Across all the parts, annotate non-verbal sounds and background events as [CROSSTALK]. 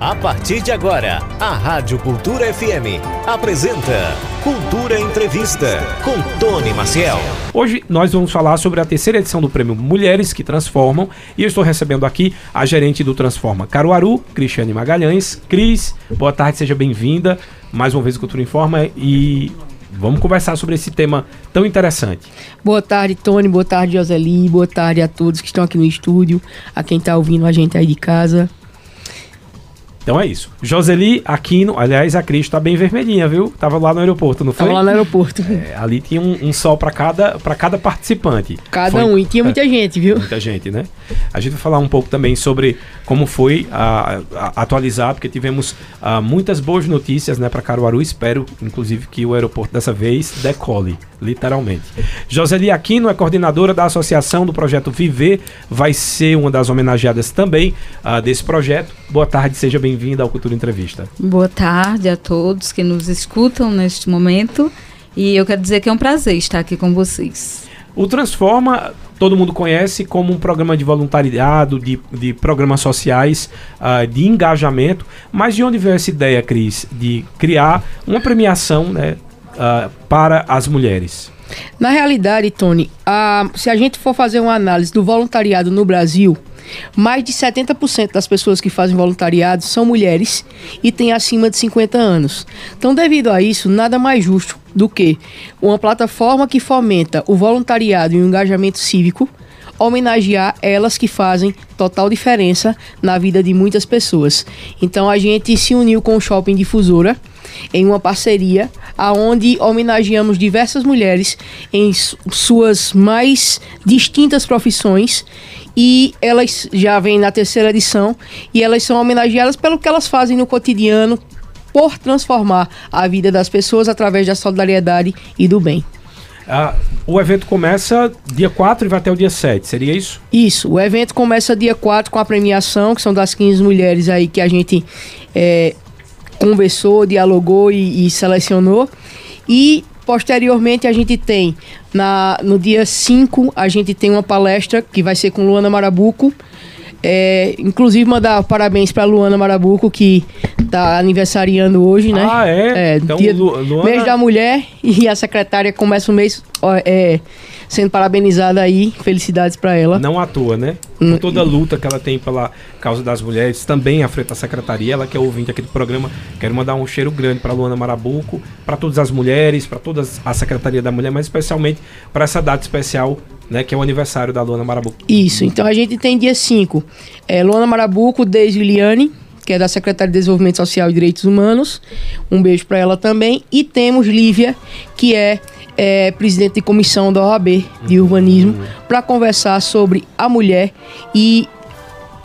A partir de agora, a Rádio Cultura FM apresenta Cultura Entrevista com Tony Maciel. Hoje nós vamos falar sobre a terceira edição do prêmio Mulheres que Transformam e eu estou recebendo aqui a gerente do Transforma Caruaru, Cristiane Magalhães. Cris, boa tarde, seja bem-vinda. Mais uma vez o Cultura Informa e vamos conversar sobre esse tema tão interessante. Boa tarde, Tony. Boa tarde, Joseli. Boa tarde a todos que estão aqui no estúdio, a quem está ouvindo a gente aí de casa. Então é isso. Joseli Aquino, aliás, a Cris tá bem vermelhinha, viu? Tava lá no aeroporto, não foi? Tava lá no aeroporto. É, ali tinha um, um sol para cada, pra cada participante. Cada foi, um, e tinha muita é, gente, viu? Muita gente, né? A gente vai falar um pouco também sobre como foi a, a, atualizar, porque tivemos a, ah, muitas boas notícias né, para Caruaru. Espero, inclusive, que o aeroporto dessa vez decole, literalmente. Joseli Aquino é coordenadora da associação do projeto Viver, vai ser uma das homenageadas também uh, desse projeto. Boa tarde, seja bem-vinda ao Cultura Entrevista. Boa tarde a todos que nos escutam neste momento. E eu quero dizer que é um prazer estar aqui com vocês. O Transforma, todo mundo conhece como um programa de voluntariado, de, de programas sociais, uh, de engajamento. Mas de onde veio essa ideia, Cris, de criar uma premiação né, uh, para as mulheres? Na realidade, Tony, uh, se a gente for fazer uma análise do voluntariado no Brasil, mais de 70% das pessoas que fazem voluntariado são mulheres e têm acima de 50 anos. Então, devido a isso, nada mais justo do que uma plataforma que fomenta o voluntariado e o engajamento cívico homenagear elas que fazem total diferença na vida de muitas pessoas. Então a gente se uniu com o Shopping Difusora em uma parceria aonde homenageamos diversas mulheres em suas mais distintas profissões e elas já vêm na terceira edição e elas são homenageadas pelo que elas fazem no cotidiano por transformar a vida das pessoas através da solidariedade e do bem. Ah, o evento começa dia 4 e vai até o dia 7, seria isso? Isso, o evento começa dia 4 com a premiação, que são das 15 mulheres aí que a gente é, conversou, dialogou e, e selecionou. E Posteriormente, a gente tem, na, no dia 5, a gente tem uma palestra que vai ser com Luana Marabuco. É, inclusive, mandar parabéns para Luana Marabuco, que está aniversariando hoje, né? Ah, é? é então, dia, Luana... Mês da Mulher e a secretária começa o mês é, sendo parabenizada aí. Felicidades para ela. Não à toa, né? Hum. toda a luta que ela tem pela causa das mulheres, também frente da secretaria, ela que é ouvinte aqui do programa. Quero mandar um cheiro grande para Luana Marabuco, para todas as mulheres, para toda a Secretaria da Mulher, mas especialmente para essa data especial né, que é o aniversário da Luana Marabuco. Isso, então a gente tem dia 5, é, Luana Marabuco, desde Liliane, que é da Secretaria de Desenvolvimento Social e Direitos Humanos. Um beijo para ela também. E temos Lívia, que é é, presidente de comissão da OAB de urbanismo, para conversar sobre a mulher e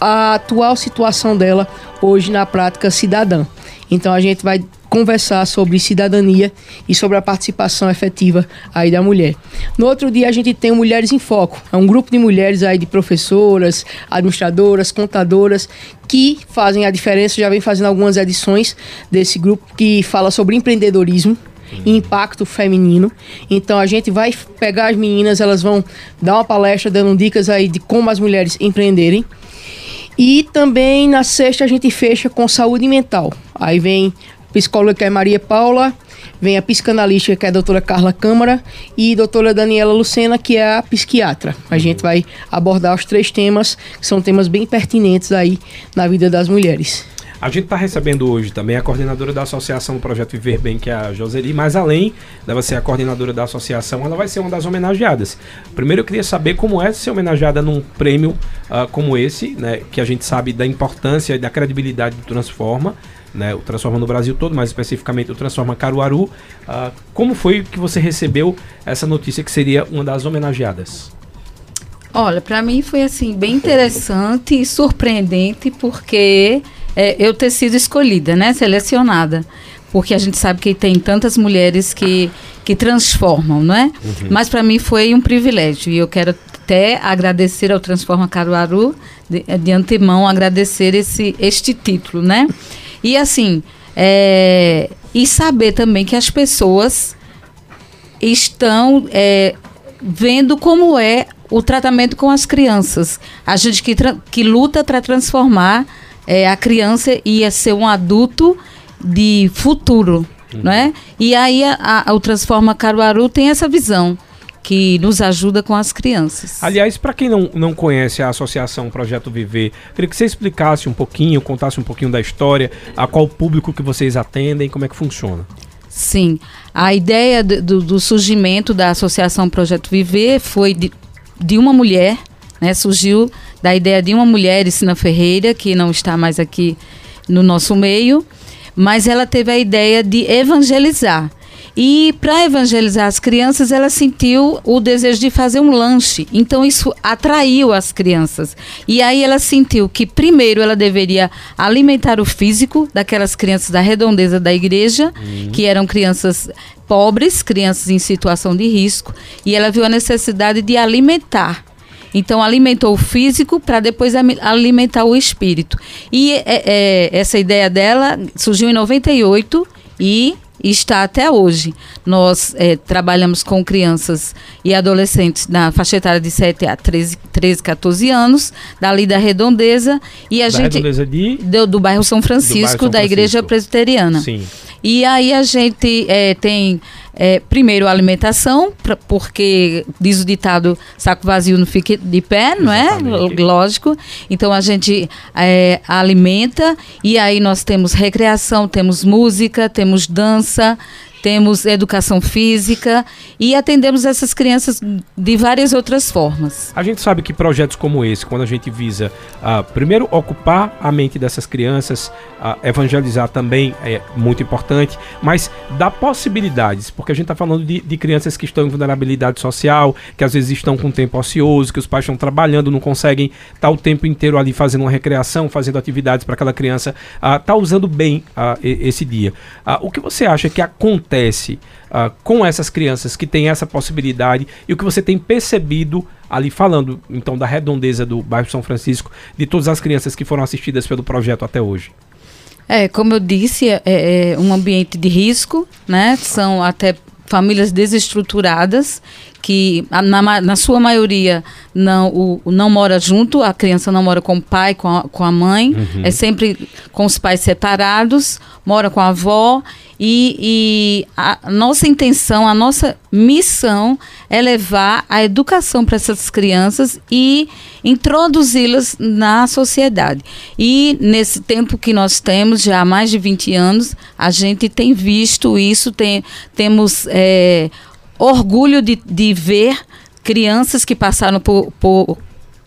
a atual situação dela hoje na prática cidadã. Então a gente vai conversar sobre cidadania e sobre a participação efetiva aí da mulher. No outro dia a gente tem o Mulheres em Foco, é um grupo de mulheres aí de professoras, administradoras, contadoras que fazem a diferença, já vem fazendo algumas edições desse grupo que fala sobre empreendedorismo, impacto feminino. Então a gente vai pegar as meninas, elas vão dar uma palestra dando dicas aí de como as mulheres empreenderem. E também na sexta a gente fecha com saúde mental. Aí vem psicóloga que é Maria Paula, vem a psicanalista que é a doutora Carla Câmara e a doutora Daniela Lucena que é a psiquiatra. A gente vai abordar os três temas, que são temas bem pertinentes aí na vida das mulheres. A gente está recebendo hoje também a coordenadora da associação do Projeto Viver Bem, que é a Joseli, mas além dela ser a coordenadora da associação, ela vai ser uma das homenageadas. Primeiro eu queria saber como é ser homenageada num prêmio uh, como esse, né, que a gente sabe da importância e da credibilidade do Transforma, né, o Transforma no Brasil todo, mais especificamente o Transforma Caruaru. Uh, como foi que você recebeu essa notícia que seria uma das homenageadas? Olha, para mim foi assim bem interessante e surpreendente porque é, eu ter sido escolhida, né, selecionada, porque a gente sabe que tem tantas mulheres que que transformam, não é? Uhum. Mas para mim foi um privilégio e eu quero até agradecer ao Transforma Caruaru de, de antemão agradecer esse este título, né? E assim é, e saber também que as pessoas estão é, vendo como é o tratamento com as crianças. A gente que, que luta para transformar é, a criança ia ser um adulto de futuro, uhum. né? E aí a, a, o Transforma Caruaru tem essa visão que nos ajuda com as crianças. Aliás, para quem não, não conhece a Associação Projeto Viver, queria que você explicasse um pouquinho, contasse um pouquinho da história, a qual público que vocês atendem, como é que funciona. Sim, a ideia do, do surgimento da Associação Projeto Viver foi de, de uma mulher, né, surgiu da ideia de uma mulher, Sina Ferreira, que não está mais aqui no nosso meio, mas ela teve a ideia de evangelizar. E para evangelizar as crianças, ela sentiu o desejo de fazer um lanche. Então isso atraiu as crianças. E aí ela sentiu que primeiro ela deveria alimentar o físico daquelas crianças da redondeza da igreja, uhum. que eram crianças pobres, crianças em situação de risco, e ela viu a necessidade de alimentar. Então alimentou o físico para depois alimentar o espírito. E é, é, essa ideia dela surgiu em 98 e está até hoje. Nós é, trabalhamos com crianças e adolescentes na faixa etária de 7 a 13, 13 14 anos, dali da Redondeza. E a da gente. Redondeza de... Do, do bairro São Francisco, bairro São da Francisco. Igreja Presbiteriana. Sim. E aí a gente é, tem é, primeiro, a alimentação, pra, porque diz o ditado, saco vazio não fica de pé, não é? Lógico. Então a gente é, alimenta e aí nós temos recreação, temos música, temos dança, temos educação física e atendemos essas crianças de várias outras formas. A gente sabe que projetos como esse, quando a gente visa uh, primeiro ocupar a mente dessas crianças, uh, evangelizar também é muito importante, mas dá possibilidades, porque a gente está falando de, de, crianças que estão em vulnerabilidade social, que às vezes estão com tempo ocioso, que os pais estão trabalhando, não conseguem estar tá o tempo inteiro ali fazendo uma recreação, fazendo atividades para aquela criança estar uh, tá usando bem esse dia. o que você acha que acontece? Acontece uh, com essas crianças que têm essa possibilidade e o que você tem percebido ali falando então da redondeza do bairro São Francisco, de todas as crianças que foram assistidas pelo projeto até hoje? É, como eu disse, é, é um ambiente de risco, né? São até famílias desestruturadas que na, na sua maioria não, o, não mora junto, a criança não mora com o pai, com a, com a mãe, uhum. é sempre com os pais separados, mora com a avó e, e a nossa intenção, a nossa missão é levar a educação para essas crianças e introduzi-las na sociedade. E nesse tempo que nós temos, já há mais de 20 anos, a gente tem visto isso, tem, temos é, orgulho de, de ver crianças que passaram por, por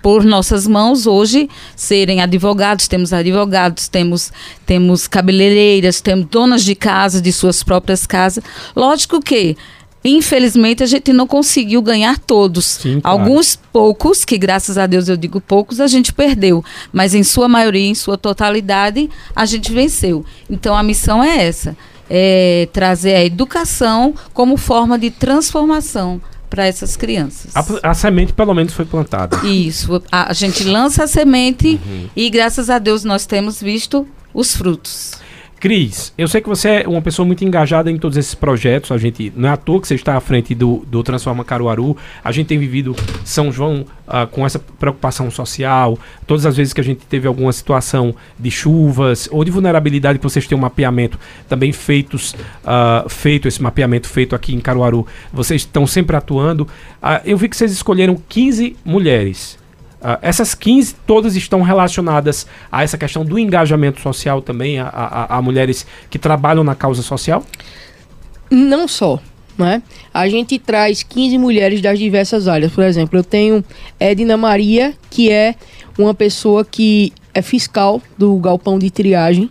por nossas mãos hoje serem advogados, temos advogados, temos temos cabeleireiras, temos donas de casa, de suas próprias casas. Lógico que Infelizmente, a gente não conseguiu ganhar todos. Sim, claro. Alguns poucos, que graças a Deus eu digo poucos, a gente perdeu. Mas em sua maioria, em sua totalidade, a gente venceu. Então a missão é essa: é trazer a educação como forma de transformação para essas crianças. A, a, semente, pelo menos, foi plantada. Isso. A, a gente lança a semente uhum. e, graças a Deus, nós temos visto os frutos. Cris, eu sei que você é uma pessoa muito engajada em todos esses projetos. A gente não é à toa que você está à frente do, do Transforma Caruaru. A gente tem vivido São João uh, com essa preocupação social. Todas as vezes que a gente teve alguma situação de chuvas ou de vulnerabilidade, que vocês têm um mapeamento também feitos, uh, feito esse mapeamento feito aqui em Caruaru. Vocês estão sempre atuando. Uh, eu vi que vocês escolheram 15 mulheres. Uh, essas 15 todas estão relacionadas a essa questão do engajamento social também, a, a, a mulheres que trabalham na causa social? Não só. Né? A gente traz 15 mulheres das diversas áreas. Por exemplo, eu tenho Edna Maria, que é uma pessoa que é fiscal do galpão de triagem,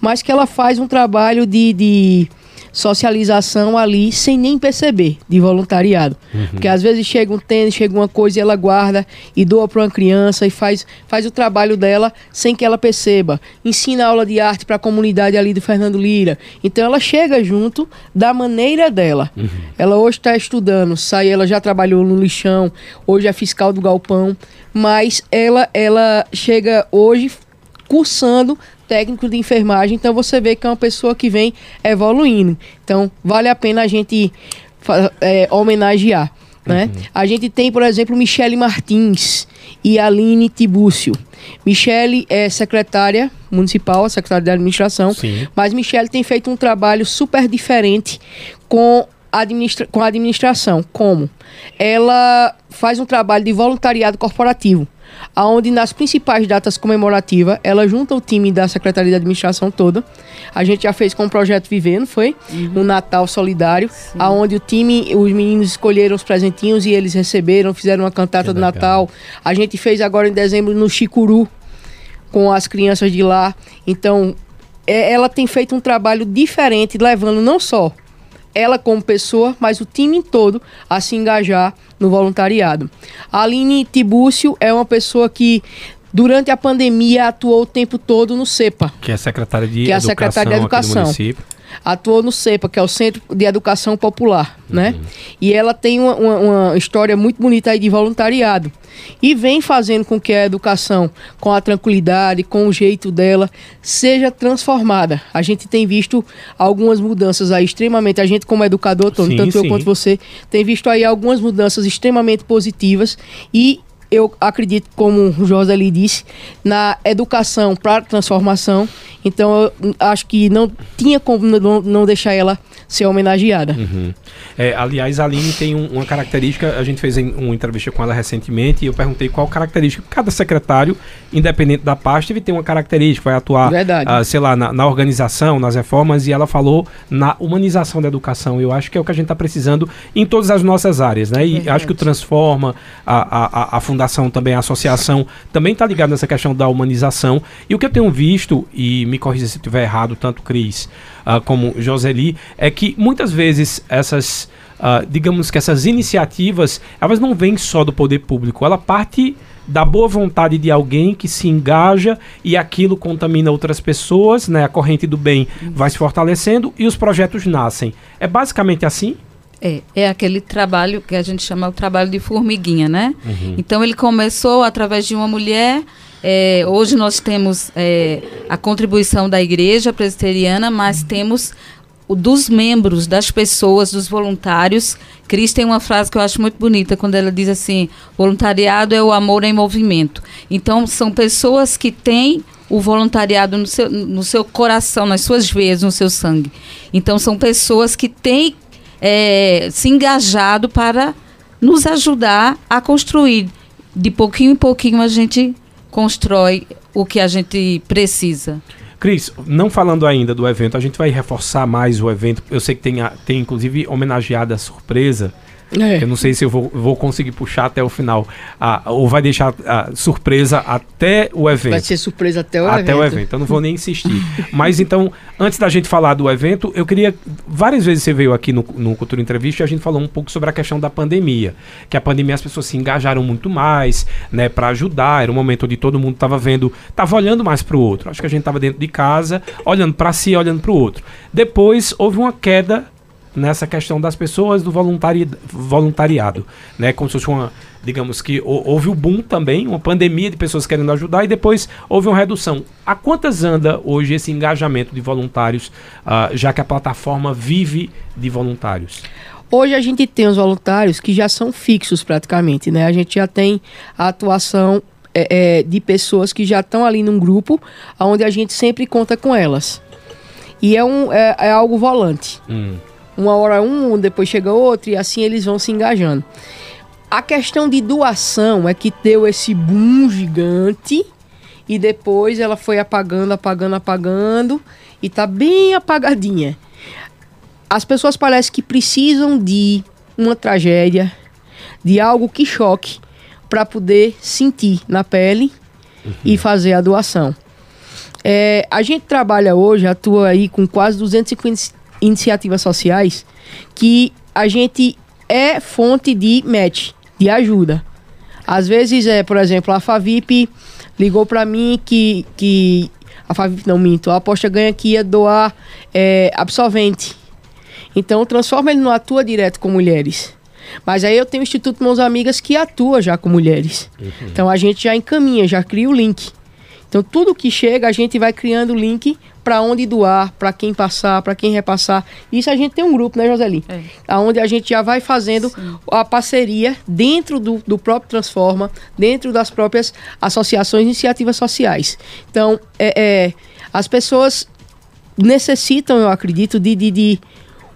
mas que ela faz um trabalho de, de socialização ali sem nem perceber, de voluntariado. Uhum. Porque às vezes chega um tênis, chega uma coisa e ela guarda e doa para uma criança e faz, faz o trabalho dela sem que ela perceba. Ensina aula de arte para a comunidade ali do Fernando Lira. Então ela chega junto da maneira dela. Uhum. Ela hoje está estudando, sai, ela já trabalhou no lixão, hoje é fiscal do galpão, mas ela, ela chega hoje cursando técnico de enfermagem, então você vê que é uma pessoa que vem evoluindo. Então, vale a pena a gente é, homenagear. Né? A gente tem, por exemplo, Michele Martins e Aline Tibúcio. Michele é secretária municipal, secretária de administração, Sim. mas Michele tem feito um trabalho super diferente com administra com a administração. Como? Ela faz um trabalho de voluntariado corporativo, aonde nas principais datas comemorativas ela junta o time da Secretaria de Administração toda. A gente já fez com o projeto Viver, não foi? Um Natal solidário, aonde o time, os meninos escolheram os presentinhos e eles receberam, fizeram uma cantata Que do legal. Natal. A gente fez agora em dezembro no Chicuru com as crianças de lá. Então, é- ela tem feito um trabalho diferente, levando não só ela como pessoa, mas o time todo a se engajar no voluntariado. A Aline Tibúcio é uma pessoa que durante a pandemia atuou o tempo todo no CEPA. Que é a secretária de Que é a Educação, secretária de Educação. Atuou no CEPA, que é o Centro de Educação Popular, né? E ela tem uma, uma- uma história muito bonita aí de voluntariado. E vem fazendo com que a educação, com a tranquilidade, com o jeito dela, seja transformada. A gente tem visto algumas mudanças aí extremamente. A gente, como educador, Tony, Sim, tanto eu sim. quanto você, tem visto aí algumas mudanças extremamente positivas. E eu acredito, como o José disse, na educação para transformação. Então, eu acho que não tinha como não, não deixar ela ser homenageada. Uhum. É, aliás, a Aline tem um- uma característica, a gente fez em- uma entrevista com ela recentemente e eu perguntei qual característica. Cada secretário, independente da pasta, ele tem uma característica, vai atuar, ah, sei lá, na, na organização, nas reformas, e ela falou na humanização da educação. Eu acho que é o que a gente está precisando em todas as nossas áreas, né? E Verdade. acho que o Transforma, a, a, a- a fundação também, a associação, também está ligado nessa questão da humanização. E o que eu tenho visto, e me corrija se estiver errado, tanto Cris ah, como Joseli, é que muitas vezes essas, ah, digamos que essas iniciativas, elas não vêm só do poder público, ela parte da boa vontade de alguém que se engaja e aquilo contamina outras pessoas, né? A corrente do bem vai se fortalecendo e os projetos nascem. É basicamente assim? É, é aquele trabalho que a gente chama o trabalho de formiguinha, né? Uhum. Então ele começou através de uma mulher. é, hoje nós temos é, a contribuição da igreja presbiteriana, mas temos o dos membros, das pessoas, dos voluntários. Cris tem uma frase que eu acho muito bonita quando ela diz assim: voluntariado é o amor em movimento. Então são pessoas que têm o voluntariado no seu, no seu coração, nas suas veias, no seu sangue. Então são pessoas que têm é, se engajado para nos ajudar a construir. De pouquinho em pouquinho a gente constrói o que a gente precisa. Cris, não falando ainda do evento, a gente vai reforçar mais o evento. Eu sei que tem, a- tem inclusive homenageada surpresa. É. Eu não sei se eu vou, vou conseguir puxar até o final. ah, ou vai deixar a surpresa até o evento. Vai ser surpresa até o até evento. o evento. Eu não vou nem insistir. [LAUGHS] Mas então, antes da gente falar do evento, eu queria. Várias vezes você veio aqui no, no Cultura Entrevista e a gente falou um pouco sobre a questão da pandemia. Que a pandemia as pessoas se engajaram muito mais, né, para ajudar. Era um momento onde todo mundo estava vendo, estava olhando mais para o outro. Acho que a gente estava dentro de casa, olhando para si, olhando para o outro. Depois houve uma queda nessa questão das pessoas do voluntari voluntariado, né? Como se fosse uma, digamos que hou- houve o boom também, uma pandemia de pessoas querendo ajudar e depois houve uma redução. A quantas anda hoje esse engajamento de voluntários, ah, já que a plataforma vive de voluntários? Hoje a gente tem os voluntários que já são fixos praticamente, né? A gente já tem a atuação é, é, de pessoas que já estão ali num grupo, onde a gente sempre conta com elas. E é, um, é, é algo volante. Hum, Uma hora um, depois chega outro, e assim eles vão se engajando. A questão de doação é que deu esse boom gigante e depois ela foi apagando, apagando, apagando e tá bem apagadinha. As pessoas parecem que precisam de uma tragédia, de algo que choque para poder sentir na pele e fazer a doação. É, a gente trabalha hoje, atua aí com quase 250 iniciativas sociais que a gente é fonte de match, de ajuda. Às vezes, é, por exemplo, a Favip ligou para mim que, que a Favip não minto, a aposta ganha que ia doar é, absolvente. Então transforma ele no atua direto com mulheres. Mas aí eu tenho o Instituto Mãos Amigas que atua já com mulheres. Então a gente já encaminha, já cria o link. Então tudo que chega a gente vai criando o link para onde doar, para quem passar, para quem repassar. Isso a gente tem um grupo, né, Joseli? É. Onde a gente já vai fazendo Sim. a parceria dentro do, do próprio Transforma, dentro das próprias associações e iniciativas sociais. Então, é, é, as pessoas necessitam, eu acredito, de, de, de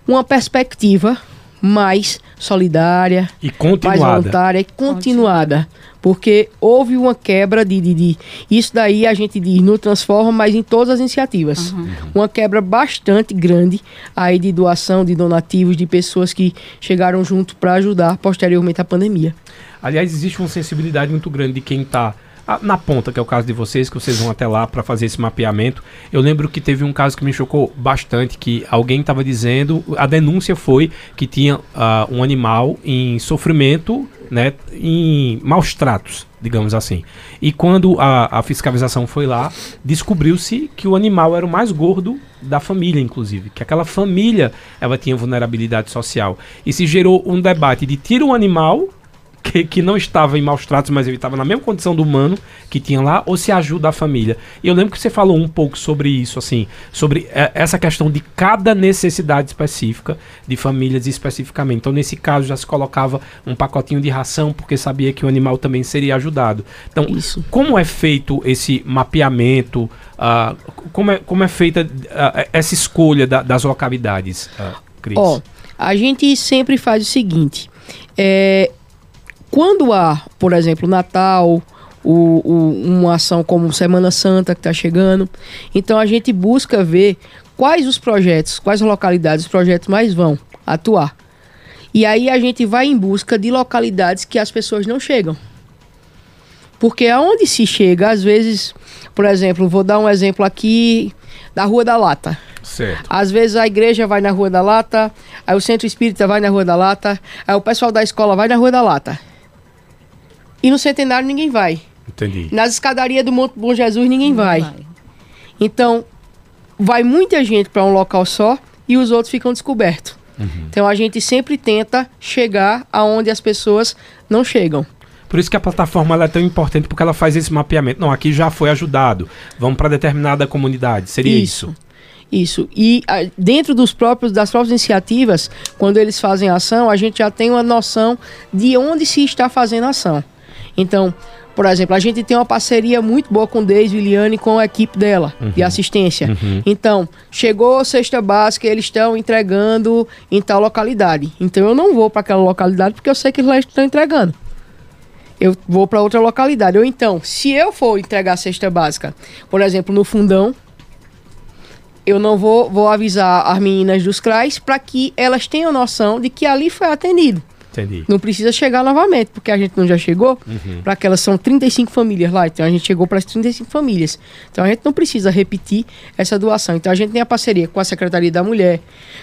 uma perspectiva mais solidária, E mais voluntária e continuada. Porque houve uma quebra de, de, de- Isso daí a gente diz no Transforma, mas em todas as iniciativas. Uma quebra bastante grande aí de doação, de donativos, de pessoas que chegaram junto para ajudar posteriormente à pandemia. Aliás, existe uma sensibilidade muito grande de quem está na ponta, que é o caso de vocês, que vocês vão até lá para fazer esse mapeamento. Eu lembro que teve um caso que me chocou bastante, que alguém estava dizendo, a denúncia foi que tinha ah, um animal em sofrimento, né, em maus tratos, digamos assim. E quando a, a fiscalização foi lá, descobriu-se que o animal era o mais gordo da família, inclusive, que aquela família ela tinha vulnerabilidade social. E se gerou um debate de tira o animal que, que não estava em maus tratos, mas ele estava na mesma condição do humano que tinha lá, ou se ajuda a família. E eu lembro que você falou um pouco sobre isso, assim, sobre eh, essa questão de cada necessidade específica de famílias especificamente. Então, nesse caso, já se colocava um pacotinho de ração, porque sabia que o animal também seria ajudado. Então, Isso. como é feito esse mapeamento? ah, como, é, como é feita ah, essa escolha da- das localidades, ah, Cris? Ó, a gente sempre faz o seguinte: é, quando há, por exemplo, Natal, o- o- uma ação como Semana Santa que está chegando, então a gente busca ver quais os projetos, quais localidades os projetos mais vão atuar. E aí a gente vai em busca de localidades que as pessoas não chegam. Porque aonde se chega, às vezes, por exemplo, vou dar um exemplo aqui da Rua da Lata. certo. Às vezes a igreja vai na Rua da Lata, aí o centro espírita vai na Rua da Lata, aí o pessoal da escola vai na Rua da Lata. E no centenário ninguém vai. Entendi. Nas escadarias do Monte Bom Jesus ninguém vai. Então, vai muita gente para um local só e os outros ficam descobertos. Então a gente sempre tenta chegar aonde as pessoas não chegam. Por isso que a plataforma ela é tão importante, porque ela faz esse mapeamento. Não, aqui já foi ajudado. Vamos para determinada comunidade. Seria isso. Isso. E ah, dentro dos próprios, das próprias iniciativas, quando eles fazem ação, a gente já tem uma noção de onde se está fazendo ação. Então, por exemplo, a gente tem uma parceria muito boa com Deise Liliane com a equipe dela de assistência. Então, chegou a cesta básica, eles estão entregando em tal localidade. Então, eu não vou para aquela localidade porque eu sei que eles estão entregando eu vou para outra localidade. Ou então, se eu for entregar a cesta básica, por exemplo, no fundão, eu não vou, vou avisar as meninas dos CRAs para que elas tenham noção de que ali foi atendido. Entendi. Não precisa chegar novamente, porque a gente não já chegou para aquelas são 35 famílias lá, então a gente chegou para as 35 famílias. Então a gente não precisa repetir essa doação. Então a gente tem a parceria com a Secretaria da Mulher,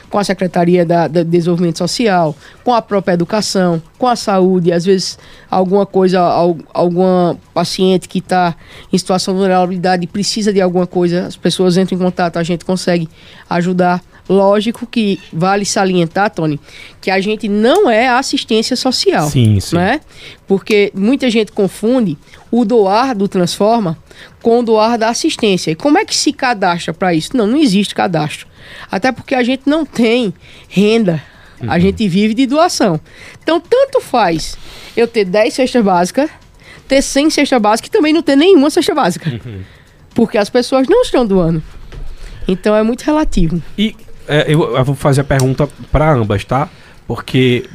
com a Secretaria da, da Desenvolvimento Social, com a própria educação, com a saúde, às vezes alguma coisa, al- alguma paciente que está em situação de vulnerabilidade e precisa de alguma coisa, as pessoas entram em contato, a gente consegue ajudar. Lógico que vale salientar, Tony, que a gente não é assistência social. Sim, sim. Né? Porque muita gente confunde o doar do Transforma com o doar da assistência. E como é que se cadastra para isso? Não, não existe cadastro. Até porque a gente não tem renda. A gente vive de doação. Então, tanto faz eu ter 10 cestas básicas, ter 100 cestas básicas e também não ter nenhuma cesta básica. Porque as pessoas não estão doando. Então, é muito relativo. E é, eu, eu vou fazer a pergunta para ambas, tá? Porque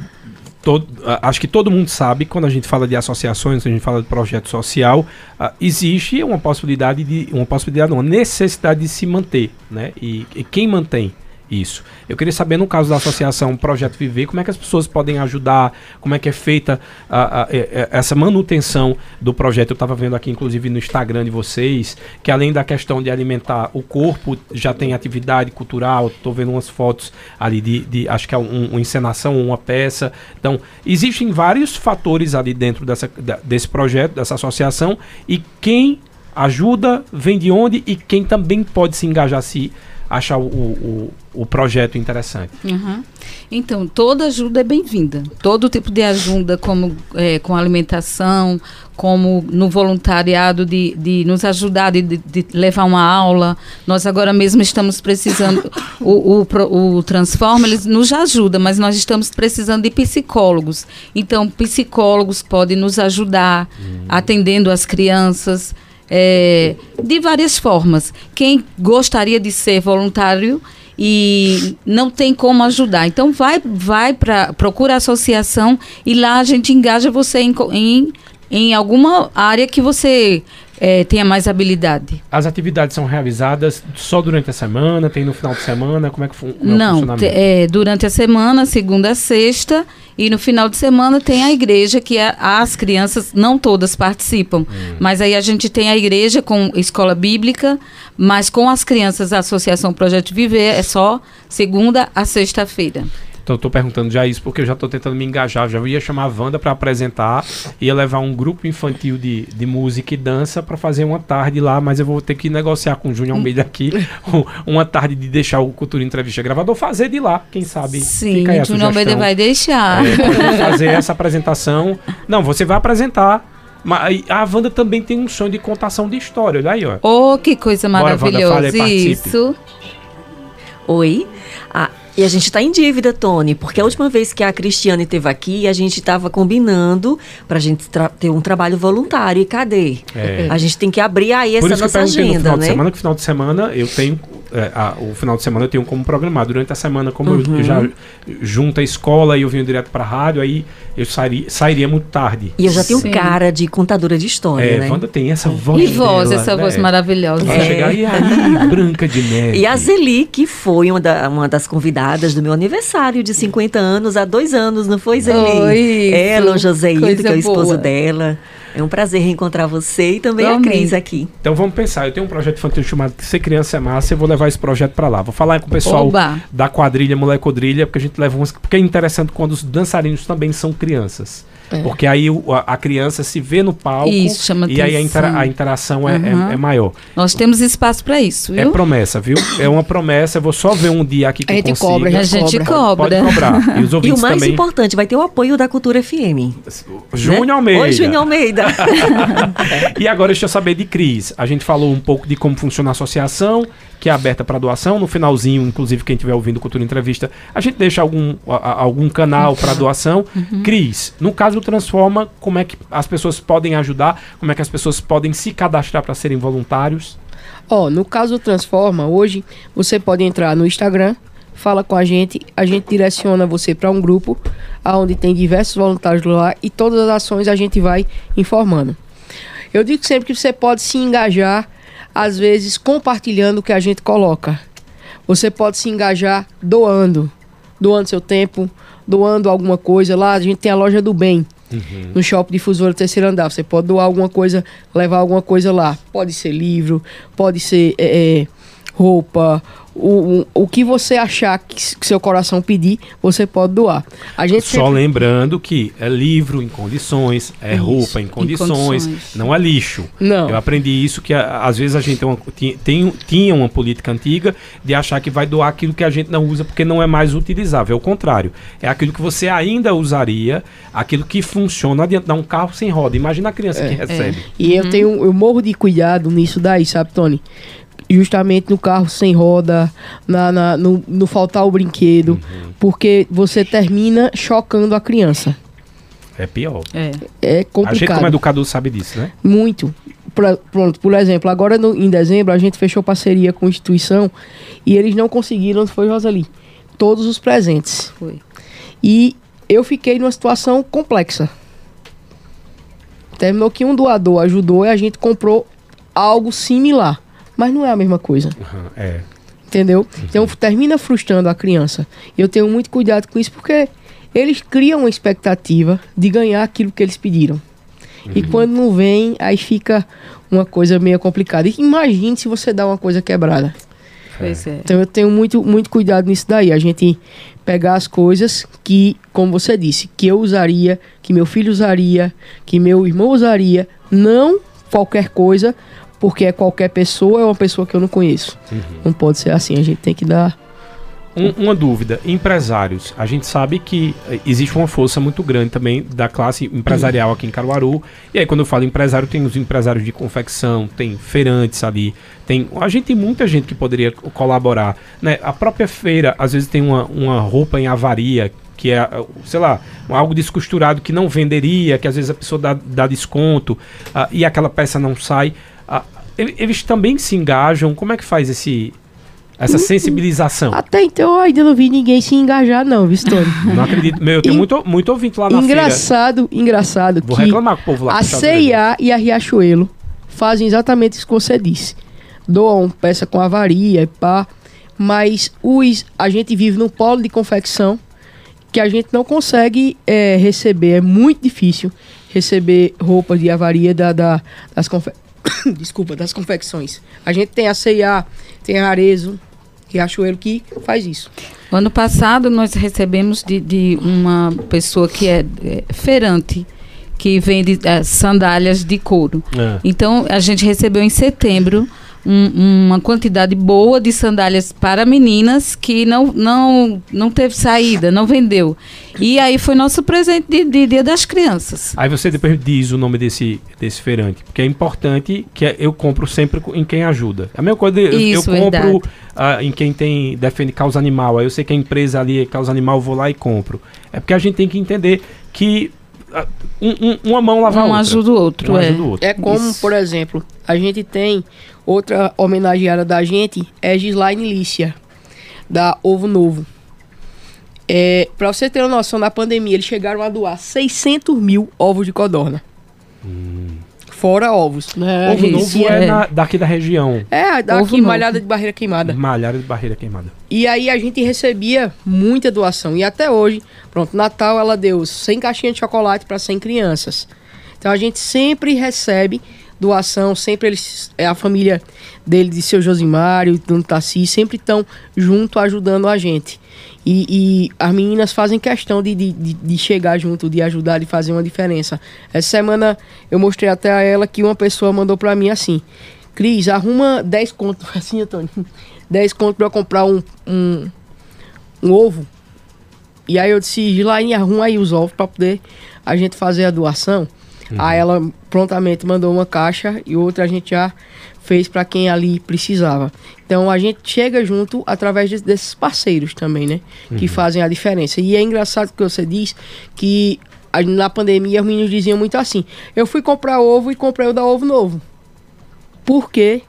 todo- acho que todo mundo sabe, quando a gente fala de associações, quando a gente fala de projeto social, ah, existe uma possibilidade de. Uma possibilidade, uma necessidade de se manter, né? E, e quem mantém isso? Eu queria saber, no caso da associação Projeto Viver, como é que as pessoas podem ajudar, como é que é feita a- a- e- e- essa manutenção do projeto. Eu estava vendo aqui, inclusive, no Instagram de vocês, que além da questão de alimentar o corpo, já tem atividade cultural. Estou vendo umas fotos ali de, de acho que é um, uma encenação, uma peça. Então, existem vários fatores ali dentro dessa, desse projeto, dessa associação, e quem ajuda vem de onde e quem também pode se engajar se achar o, o, o projeto interessante. Uhum. Então, toda ajuda é bem-vinda. Todo tipo de ajuda, como é, com alimentação, como no voluntariado de, de nos ajudar, de, de, levar uma aula. Nós agora mesmo estamos precisando, [COUGHS] o, o, o Transforma, eles nos ajuda, mas nós estamos precisando de psicólogos. Então, psicólogos podem nos ajudar, hum. atendendo as crianças, é, de várias formas. Quem gostaria de ser voluntário e não tem como ajudar. Então vai vai para procura a associação e lá a gente engaja você em, em, em alguma área que você é, tenha mais habilidade. As atividades são realizadas só durante a semana, tem no final de semana, como é que fun Não, é, durante a semana, segunda a sexta, e no final de semana tem a igreja, que é, as crianças, não todas participam, hum. mas aí a gente tem a igreja com escola bíblica, mas com as crianças, a Associação Projeto Viver é só segunda a sexta-feira. Então eu tô perguntando já isso porque eu já tô tentando me engajar. Já ia chamar a Wanda para apresentar, ia levar um grupo infantil de, de música e dança para fazer uma tarde lá, mas eu vou ter que negociar com o Júnior Almeida aqui [LAUGHS] uma tarde de deixar o Cultura Entrevista gravador fazer de lá, quem sabe. Sim, o Júnior Almeida vai deixar. É, fazer essa apresentação. Não, você vai apresentar. Mas a Wanda também tem um sonho de contação de história, olha aí, ó. Oh, que coisa maravilhosa. Bora, Wanda, fale, Isso. Oi. Ah, e a gente está em dívida, Tony, porque a última vez que a Cristiane esteve aqui, a gente estava combinando para a gente ter um trabalho voluntário. E cadê? É. A gente tem que abrir aí essa nossa agenda, no final né? De semana, que final de semana eu tenho é, a, o final de semana eu tenho como programar. Durante a semana, como uhum. eu, já junto a escola e eu venho direto para a rádio, aí eu sairia, sairia muito tarde. E eu já tenho Sim. cara de contadora de história, é, né? Wanda tem essa voz. E voz, dela, essa né? voz maravilhosa. É. Chegar e aí, [LAUGHS] branca de neve. E a Zeli, que foi uma, da, uma das convidadas do meu aniversário de 50 anos, há dois anos, não foi, Zeli? Oi, Ela, o Joséito, que é o esposo boa. dela. É um prazer reencontrar você e também a Cris aqui. Então vamos pensar, eu tenho um projeto infantil chamado Ser Criança é Massa, eu vou levar esse projeto para lá. Vou falar com o pessoal Oba. da quadrilha Molecodrilha, porque a gente leva uns, porque é interessante quando os dançarinos também são crianças. É. Porque aí o, a, a, criança se vê no palco isso, chama e aí a, intera a interação é, uhum. é, é, maior. Nós temos espaço para isso, viu? É promessa, viu? É uma promessa. Eu vou só ver um dia aqui que a gente consiga. cobra, a gente cobra. Pode, cobrar. E, os [LAUGHS] e o mais também... importante, vai ter o apoio da Cultura FM. Júnior né? Almeida. Oi, Júnior Almeida. [LAUGHS] e agora deixa eu saber de Cris. A gente falou um pouco de como funciona a associação, que é aberta para doação. No finalzinho, inclusive, quem estiver ouvindo Cultura Entrevista, a gente deixa algum, a, algum canal para doação. Uhum. Cris, no caso do Transforma, como é que as pessoas podem ajudar? Como é que as pessoas podem se cadastrar para serem voluntários? Ó, oh, no caso do Transforma, hoje você pode entrar no Instagram, fala com a gente, a gente direciona você para um grupo onde tem diversos voluntários lá e todas as ações a gente vai informando. Eu digo sempre que você pode se engajar às vezes compartilhando o que a gente coloca. Você pode se engajar doando, doando seu tempo, doando alguma coisa. Lá a gente tem a loja do bem. Uhum. No shopping difusora terceiro andar. Você pode doar alguma coisa, levar alguma coisa lá. Pode ser livro, pode ser é, é roupa, o, o, que você achar que, que, seu coração pedir, você pode doar. A gente Só sempre... lembrando que é livro em condições, é isso, roupa em condições, em condições, não é lixo. Não. Eu aprendi isso que às vezes a gente tem uma, tem, tinha uma política antiga de achar que vai doar aquilo que a gente não usa porque não é mais utilizável. É o contrário. É aquilo que você ainda usaria, aquilo que funciona. Não adianta dar um carro sem roda. Imagina a criança é, que recebe. É. E uhum. eu tenho, eu morro de cuidado nisso daí, sabe, Tony? Justamente no carro sem roda, na, na no, no, faltar o brinquedo, uhum. porque você termina chocando a criança. É pior. É, é complicado. A gente, como educador, sabe disso, né? Muito. Pra, pronto, por exemplo, agora no, em dezembro a gente fechou parceria com a instituição e eles não conseguiram, foi Rosali, todos os presentes. Foi. E eu fiquei numa situação complexa. Terminou que um doador ajudou e a gente comprou algo similar mas não é a mesma coisa. Uhum, é. Entendeu? Uhum. Então termina frustrando a criança. Eu tenho muito cuidado com isso porque eles criam uma expectativa de ganhar aquilo que eles pediram. Uhum. E quando não vem, aí fica uma coisa meio complicada. E imagine se você dá uma coisa quebrada. Pois é. Então eu tenho muito, muito cuidado nisso daí. A gente pegar as coisas que, como você disse, que eu usaria, que meu filho usaria, que meu irmão usaria, não qualquer coisa porque é qualquer pessoa, é uma pessoa que eu não conheço. Uhum. Não pode ser assim, a gente tem que dar um, uma dúvida, empresários. A gente sabe que eh, existe uma força muito grande também da classe empresarial aqui em Caruaru. E aí, quando eu falo empresário, tem os empresários de confecção, tem feirantes ali, tem. A gente tem muita gente que poderia colaborar. Né? A própria feira, às vezes, tem uma, uma roupa em avaria que é, sei lá, algo descosturado que não venderia, que às vezes a pessoa dá, dá desconto uh, e aquela peça não sai. Uh, eles também se engajam. Como é que faz esse, essa sensibilização. Até então eu ainda não vi ninguém se engajar, não, Vistor. [LAUGHS] não acredito. Meu, eu tenho In... muito, muito ouvinte lá na engraçado, feira. Engraçado, Vou reclamar com o povo lá. A CIA e a Riachuelo fazem exatamente isso que você disse. Doam peça com avaria e pá. Mas os, a gente vive num polo de confecção que a gente não consegue é, receber. É muito difícil receber roupas de avaria da, da das confe... [COUGHS] Desculpa, das confecções. A gente tem a CIA, tem a Arezo, Riachuelo que faz isso. Ano passado nós recebemos de, de uma pessoa que é, é feirante, que vende é, sandálias de couro. É. Então a gente recebeu em setembro um, uma quantidade boa de sandálias para meninas que não, não, não teve saída, não vendeu. E aí foi nosso presente de, de Dia das Crianças. Aí você depois diz o nome desse, desse feirante, porque é importante que é, eu compro sempre em quem ajuda. A mesma coisa, eu, Isso, eu compro uh, em quem tem defende causa animal. Aí eu sei que a empresa ali é causa animal, eu vou lá e compro. É porque a gente tem que entender que uh, um, um, uma mão lava um a outra. Ajuda o outro, um é. ajuda o outro. É como, Isso. por exemplo, a gente tem Outra homenageada da gente é Gislaine Lícia, da Ovo Novo. É, pra você ter uma noção, na pandemia eles chegaram a doar 600 mil ovos de codorna. Hum. Fora ovos. Né? Ovo novo é, é na, daqui da região. É, daqui, Ovo malhada novo. de barreira queimada. Malhada de barreira queimada. E aí a gente recebia muita doação. E até hoje, pronto, Natal ela deu 100 caixinhas de chocolate para 100 crianças. Então a gente sempre recebe doação, sempre eles, é a família dele, de seu Josimário, do Tassi, sempre estão junto ajudando a gente. E, e, as meninas fazem questão de, de, de, chegar junto, de ajudar, de fazer uma diferença. Essa semana eu mostrei até a ela que uma pessoa mandou para mim assim: Cris, arruma 10 contos, [LAUGHS] assim, Antônio, 10 contos para eu comprar um, um, um, ovo. E aí eu disse: Gilaine, arruma aí os ovos para poder a gente fazer a doação. Uhum. Aí ela prontamente mandou uma caixa e outra a gente já fez para quem ali precisava. Então a gente chega junto através de, desses parceiros também, né? Uhum. Que fazem a diferença. E é engraçado que você diz que na pandemia os meninos diziam muito assim: eu fui comprar ovo e comprei o da ovo novo. Porque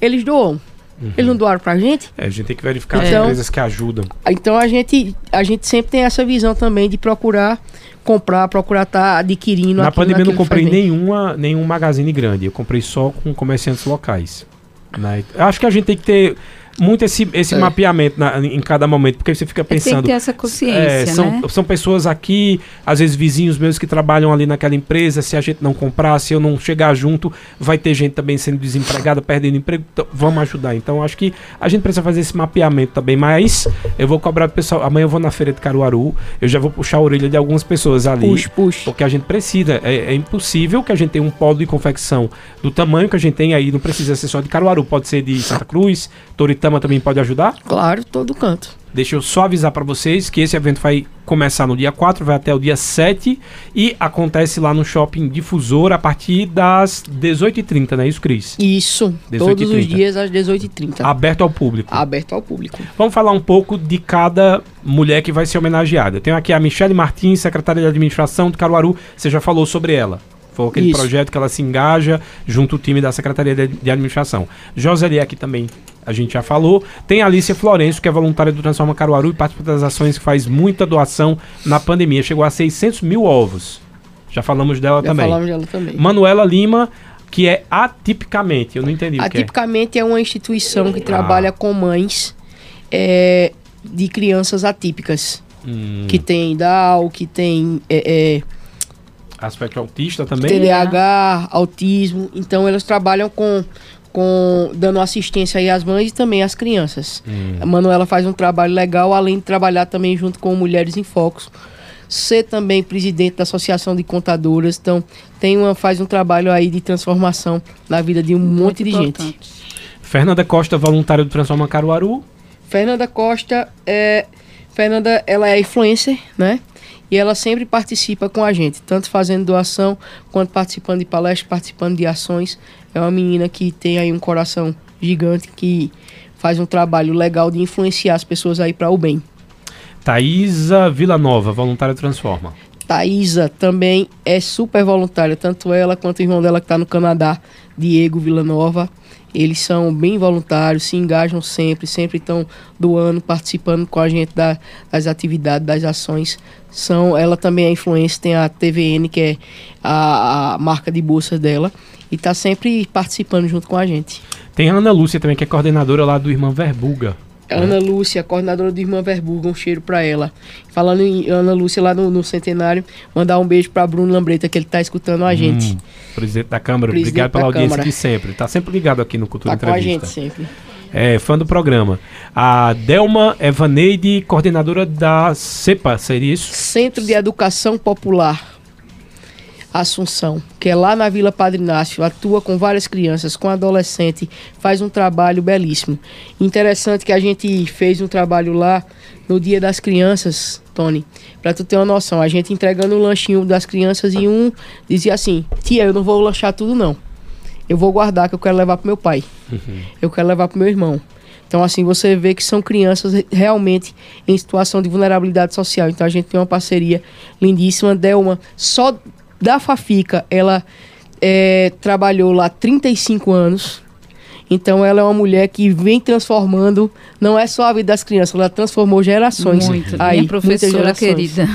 eles doam. Uhum. Eles não doaram pra gente? É, a gente tem que verificar então, as empresas que ajudam. Então a gente, a gente sempre tem essa visão também de procurar comprar, procurar estar tá adquirindo. Na pandemia eu não comprei nenhuma, nenhum magazine grande. Eu comprei só com comerciantes locais. Né? Acho que a gente tem que ter muito esse, esse é. mapeamento na, em cada momento, porque você fica pensando. Tem que ter essa consciência. É, são, né? são pessoas aqui, às vezes vizinhos meus que trabalham ali naquela empresa. Se a gente não comprar, se eu não chegar junto, vai ter gente também sendo desempregada, perdendo emprego. Então, vamos ajudar. Então, acho que a gente precisa fazer esse mapeamento também. Mas eu vou cobrar do pessoal. Amanhã eu vou na feira de Caruaru, eu já vou puxar a orelha de algumas pessoas ali. Puxa, puxa. Porque a gente precisa. É, é impossível que a gente tenha um polo de confecção do tamanho que a gente tem aí. Não precisa ser só de Caruaru, pode ser de Santa Cruz, Toritama também pode ajudar. Claro, todo canto. Deixa eu só avisar para vocês que esse evento vai começar no dia 4, vai até o dia 7 e acontece lá no Shopping Difusor a partir das 18h30, não é isso, Cris? Isso, todos os dias às 18h30. Aberto ao público. Aberto ao público. Vamos falar um pouco de cada mulher que vai ser homenageada. Eu tenho aqui a Michele Martins, secretária de Administração de Caruaru. Você já falou sobre ela. Foi aquele Isso. projeto que ela se engaja junto ao time da Secretaria de, de Administração. Joselie aqui também, a gente já falou. Tem a Alicia Florencio, que é voluntária do Transforma Caruaru e participa das ações que faz muita doação na pandemia. Chegou a 600 mil ovos. Já falamos dela já também. falamos dela também. Manuela Lima, que é atipicamente, eu não entendi Atipicamente é. é. uma instituição que ah. trabalha com mães é, de crianças atípicas. Hum. Que tem DAO, que tem... É, é Aspecto autista também? TDAH, autismo. Então elas trabalham com, com dando assistência aí às mães e também às crianças. Hum. A Manuela faz um trabalho legal, além de trabalhar também junto com Mulheres em Focos, ser também presidente da Associação de Contadoras. Então, tem uma, faz um trabalho aí de transformação na vida de um Muito monte de importante. gente. Fernanda Costa, voluntária do Transforma Caruaru. Fernanda Costa é. Fernanda, ela é influencer, né? E ela sempre participa com a gente, tanto fazendo doação quanto participando de palestras, participando de ações. É uma menina que tem aí um coração gigante que faz um trabalho legal de influenciar as pessoas aí para o bem. Thaisa Villanova, voluntária Transforma. Thaisa também é super voluntária, tanto ela quanto o irmão dela que está no Canadá, Diego Villanova. Eles são bem voluntários, se engajam sempre, sempre estão doando, participando com a gente da, das atividades, das ações. São, ela também é influência, tem a TVN, que é a, a marca de bolsas dela, e está sempre participando junto com a gente. Tem a Ana Lúcia também, que é coordenadora lá do Irmã Verbuga. Ana Lúcia, coordenadora do Irmã Verbuga, um cheiro para ela. Falando em Ana Lúcia lá no, no, Centenário, mandar um beijo para Bruno Lambreta, que ele está escutando a gente. Hum, presidente da Câmara, presidente obrigado pela audiência Câmara. de sempre. Está sempre ligado aqui no Cultura tá Entrevista. com a gente sempre. É, fã do programa. A Delma Evaneide, coordenadora da CEPA, seria isso? Centro de Educação Popular. Assunção, que é lá na Vila Padre Inácio, atua com várias crianças, com adolescente, faz um trabalho belíssimo. Interessante que a gente fez um trabalho lá no Dia das Crianças, Tony, para tu ter uma noção, a gente entregando o lanchinho das crianças e um dizia assim: "Tia, eu não vou lanchar tudo não. Eu vou guardar que eu quero levar pro meu pai. Uhum. Eu quero levar pro meu irmão." Então, assim, você vê que são crianças realmente em situação de vulnerabilidade social. Então, a gente tem uma parceria lindíssima. Delma, só da Fafica, ela é, trabalhou lá 35 anos. Então ela é uma mulher que vem transformando, não é só a vida das crianças, ela transformou gerações. Muito. Aí, Minha professora querida.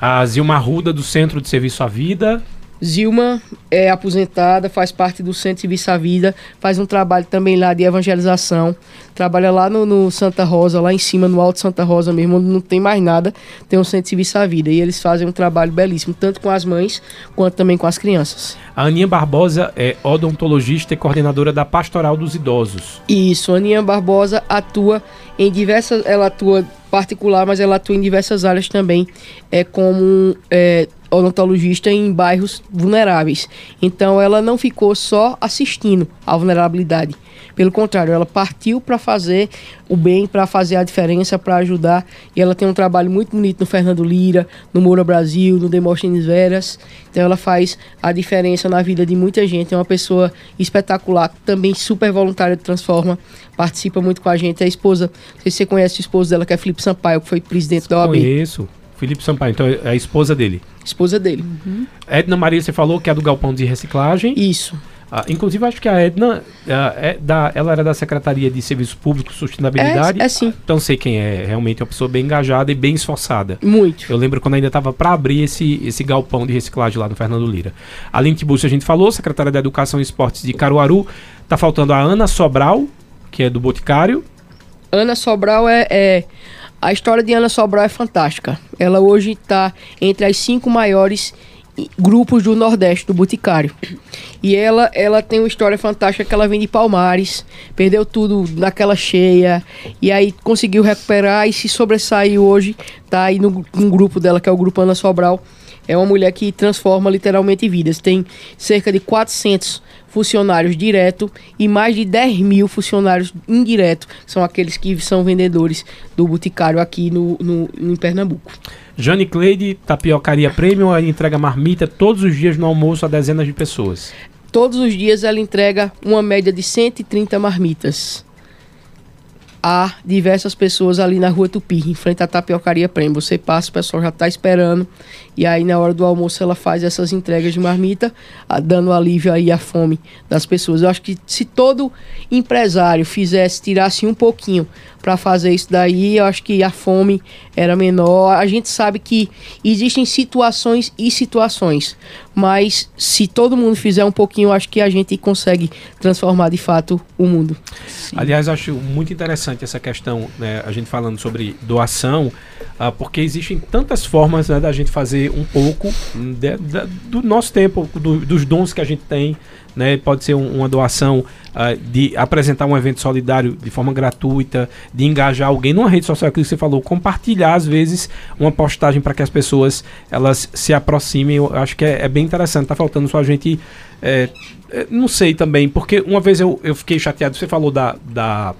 A Zilma Ruda, do Centro de Serviço à Vida. Zilma é aposentada, faz parte do Centro de Serviço à Vida, faz um trabalho também lá de evangelização, trabalha lá no, no, Santa Rosa, lá em cima, no Alto Santa Rosa mesmo, onde não tem mais nada, tem um Centro de Serviço à Vida. E eles fazem um trabalho belíssimo, tanto com as mães quanto também com as crianças. A Aninha Barbosa é odontologista e coordenadora da Pastoral dos Idosos. Isso, a Aninha Barbosa atua em diversas, ela atua particular, mas ela atua em diversas áreas também, é como é, odontologista em bairros vulneráveis. Então ela não ficou só assistindo à vulnerabilidade. Pelo contrário, ela partiu para fazer o bem, para fazer a diferença, para ajudar. E ela tem um trabalho muito bonito no Fernando Lira, no Moura Brasil, no Demóstenes Veras. Então ela faz a diferença na vida de muita gente. É uma pessoa espetacular, também super voluntária de Transforma. Participa muito com a gente. É a esposa, não sei se você conhece o esposo dela, que é Felipe Sampaio, que foi presidente da OAB. Conheço. Felipe Sampaio, então é a esposa dele. Esposa dele. Uhum. Edna Maria, você falou que é do Galpão de Reciclagem. Isso. Ah, inclusive, acho que a Edna, ah, é da, ela era da Secretaria de Serviços Públicos e Sustentabilidade. É, é sim. Então sei quem é. Realmente é uma pessoa bem engajada e bem esforçada. Muito. Eu lembro quando ainda estava para abrir esse, esse galpão de reciclagem lá no Fernando Lira. Além de Búcio, a gente falou, secretária da Educação e Esportes de Caruaru. Tá faltando a Ana Sobral, que é do Boticário. Ana Sobral é, é a história de Ana Sobral é fantástica. Ela hoje está entre as cinco maiores grupos do Nordeste, do Boticário. E ela, ela tem uma história fantástica que ela vem de Palmares, perdeu tudo naquela cheia, e aí conseguiu recuperar e se sobressaiu hoje, tá aí no, no grupo dela, que é o Grupo Ana Sobral. É uma mulher que transforma literalmente vidas. Tem cerca de 400 funcionários direto e mais de 10 mil funcionários indireto, são aqueles que são vendedores do Boticário aqui no, no, em Pernambuco. Jane Cleide, Tapiocaria Premium, ela entrega marmita todos os dias no almoço a dezenas de pessoas. Todos os dias ela entrega uma média de 130 marmitas há diversas pessoas ali na rua Tupi, em frente à tapiocaria Prêmio. Você passa, o pessoal já está esperando. E aí, na hora do almoço, ela faz essas entregas de marmita, dando alívio aí à fome das pessoas. Eu acho que se todo empresário fizesse, tirasse um pouquinho para fazer isso daí, eu acho que a fome era menor. A gente sabe que existem situações e situações, mas se todo mundo fizer um pouquinho, eu acho que a gente consegue transformar de fato o mundo. Sim. Aliás, acho muito interessante essa questão, né, a gente falando sobre doação. Uh, porque existem tantas formas né, da gente fazer um pouco de, de, do nosso tempo, do, dos dons que a gente tem. Né, pode ser um, uma doação uh, de apresentar um evento solidário de forma gratuita, de engajar alguém numa rede social que você falou, compartilhar às vezes uma postagem para que as pessoas elas se aproximem. Eu acho que é, é bem interessante. Tá faltando só a gente é, não sei também, porque uma vez eu, eu fiquei chateado, você falou da, da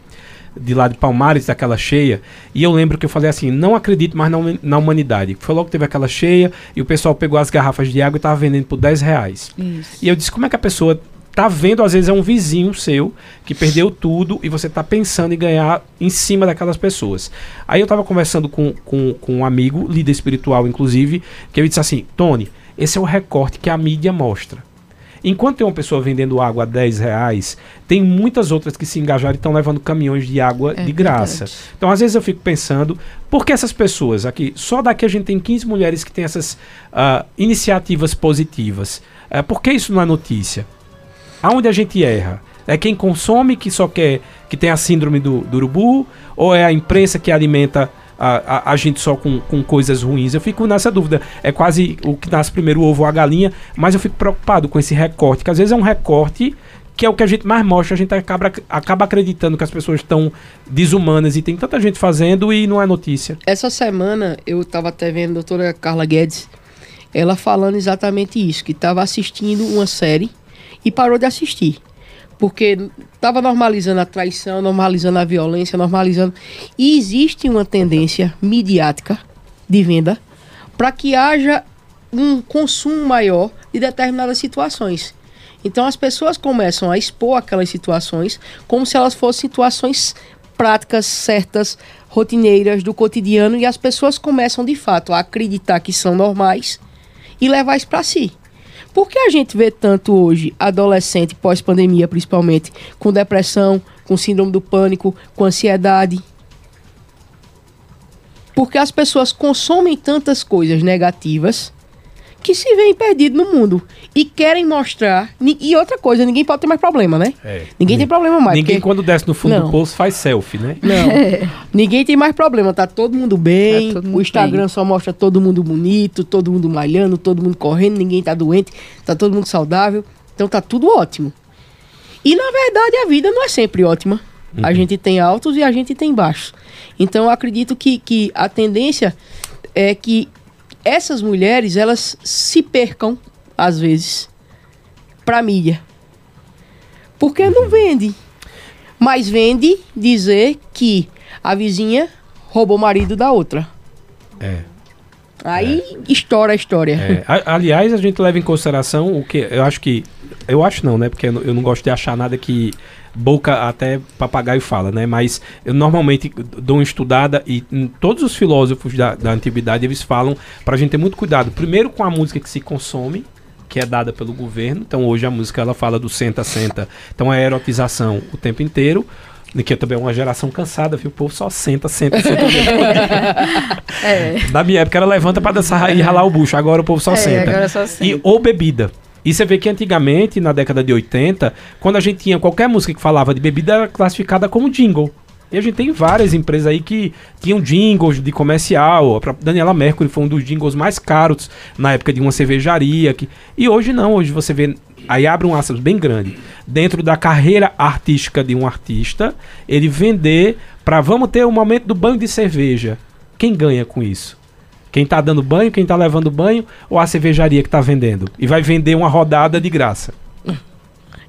de lá de Palmares, daquela cheia, e eu lembro que eu falei assim, não acredito mais na, humanidade. Foi logo que teve aquela cheia e o pessoal pegou as garrafas de água e estava vendendo por 10 reais. Isso. E eu disse, como é que a pessoa tá vendo, às vezes é um vizinho seu que perdeu tudo e você tá pensando em ganhar em cima daquelas pessoas. Aí eu tava conversando com, com, com um amigo, líder espiritual inclusive, que ele disse assim, Tony, esse é o recorte que a mídia mostra. Enquanto tem uma pessoa vendendo água a 10 reais, tem muitas outras que se engajaram e estão levando caminhões de água é de graça. Verdade. Então, às vezes eu fico pensando, por que essas pessoas aqui, só daqui a gente tem 15 mulheres que têm essas uh, iniciativas positivas. Uh, por que isso não é notícia? Aonde a gente erra? É quem consome que só quer que tem a síndrome do, do urubu? Ou é a imprensa que alimenta a, a, a, gente só com, com coisas ruins. Eu fico nessa dúvida. É quase o que nasce primeiro o ovo ou a galinha, mas eu fico preocupado com esse recorte, que às vezes é um recorte que é o que a gente mais mostra, a gente acaba, acaba acreditando que as pessoas estão desumanas e tem tanta gente fazendo e não é notícia. Essa semana eu estava até vendo a doutora Carla Guedes, ela falando exatamente isso, que estava assistindo uma série e parou de assistir porque estava normalizando a traição, normalizando a violência, normalizando. E existe uma tendência midiática de venda para que haja um consumo maior de determinadas situações. Então as pessoas começam a expor aquelas situações como se elas fossem situações práticas, certas, rotineiras do cotidiano e as pessoas começam de fato a acreditar que são normais e levar isso para si. Por que a gente vê tanto hoje adolescente pós-pandemia, principalmente, com depressão, com síndrome do pânico, com ansiedade? Porque as pessoas consomem tantas coisas negativas que se veem perdidos no mundo e querem mostrar. E outra coisa, ninguém pode ter mais problema, né? É. Ninguém tem problema mais. Ninguém, porque... quando desce no fundo não. do poço, faz selfie, né? Não. [LAUGHS] É. Ninguém tem mais problema. Tá todo mundo bem. Tá todo mundo o Instagram bem. só mostra todo mundo bonito, todo mundo malhando, todo mundo correndo, ninguém tá doente, tá todo mundo saudável. Então tá tudo ótimo. E na verdade a vida não é sempre ótima. Uhum. A gente tem altos e a gente tem baixos. Então eu acredito que, que a tendência é que essas mulheres, elas se percam, às vezes, pra mídia. Porque não vende. Mas vende dizer que a vizinha roubou o marido da outra. É. Aí é. estoura a história. É. aliás, a gente leva em consideração o que eu acho que. Eu acho não, né? Porque eu não gosto de achar nada que boca até papagaio fala, né? Mas eu normalmente dou uma estudada e todos os filósofos da, da antiguidade eles falam para a gente ter muito cuidado. Primeiro com a música que se consome, que é dada pelo governo. Então hoje a música ela fala do senta senta. Então é erotização o tempo inteiro. Que também é uma geração cansada, viu? O povo só senta, senta, senta. [LAUGHS] é. Na minha época era levanta para dançar e ralar o bucho. Agora o povo só é, senta. Só senta. E ou bebida. E você vê que antigamente, na década de 80, quando a gente tinha qualquer música que falava de bebida, era classificada como jingle. E a gente tem várias empresas aí que tinham jingles de comercial. A Daniela Mercury foi um dos jingles mais caros na época de uma cervejaria. Que... E hoje não, hoje você vê. Aí abre um aspas bem grande. Dentro da carreira artística de um artista, ele vender para vamos ter o um momento do banho de cerveja. Quem ganha com isso? Quem está dando banho, quem está levando banho ou a cervejaria que está vendendo? E vai vender uma rodada de graça.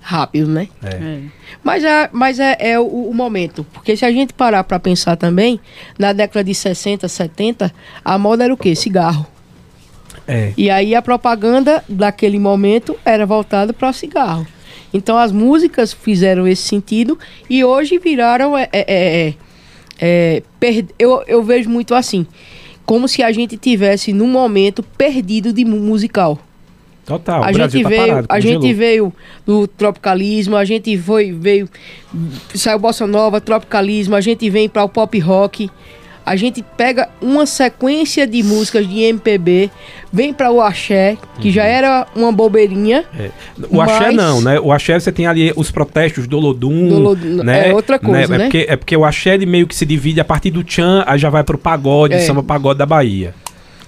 Rápido, né? É. é. Mas, é, mas é, é o, o, momento. Porque se a gente parar para pensar também, na década de 60, 70, a moda era o quê? Cigarro. É. E aí a propaganda daquele momento era voltada para cigarro. Então as músicas fizeram esse sentido e hoje viraram. É, é, é, é eu, eu vejo muito assim como se a gente tivesse num momento perdido de musical. Total. A gente tá veio, parado, a gente veio do tropicalismo, a gente foi veio saiu bossa nova, tropicalismo, a gente vem para o pop rock. A gente pega uma sequência de músicas de MPB, vem para o axé, que uhum. já era uma bobeirinha. É. O mas... axé não, né? O axé você tem ali os protestos do Olodum, Dolodum né? É outra coisa, né? É, né? Porque, é porque o axé ele meio que se divide a partir do tchan, aí já vai pro pagode, é. samba pagode da Bahia.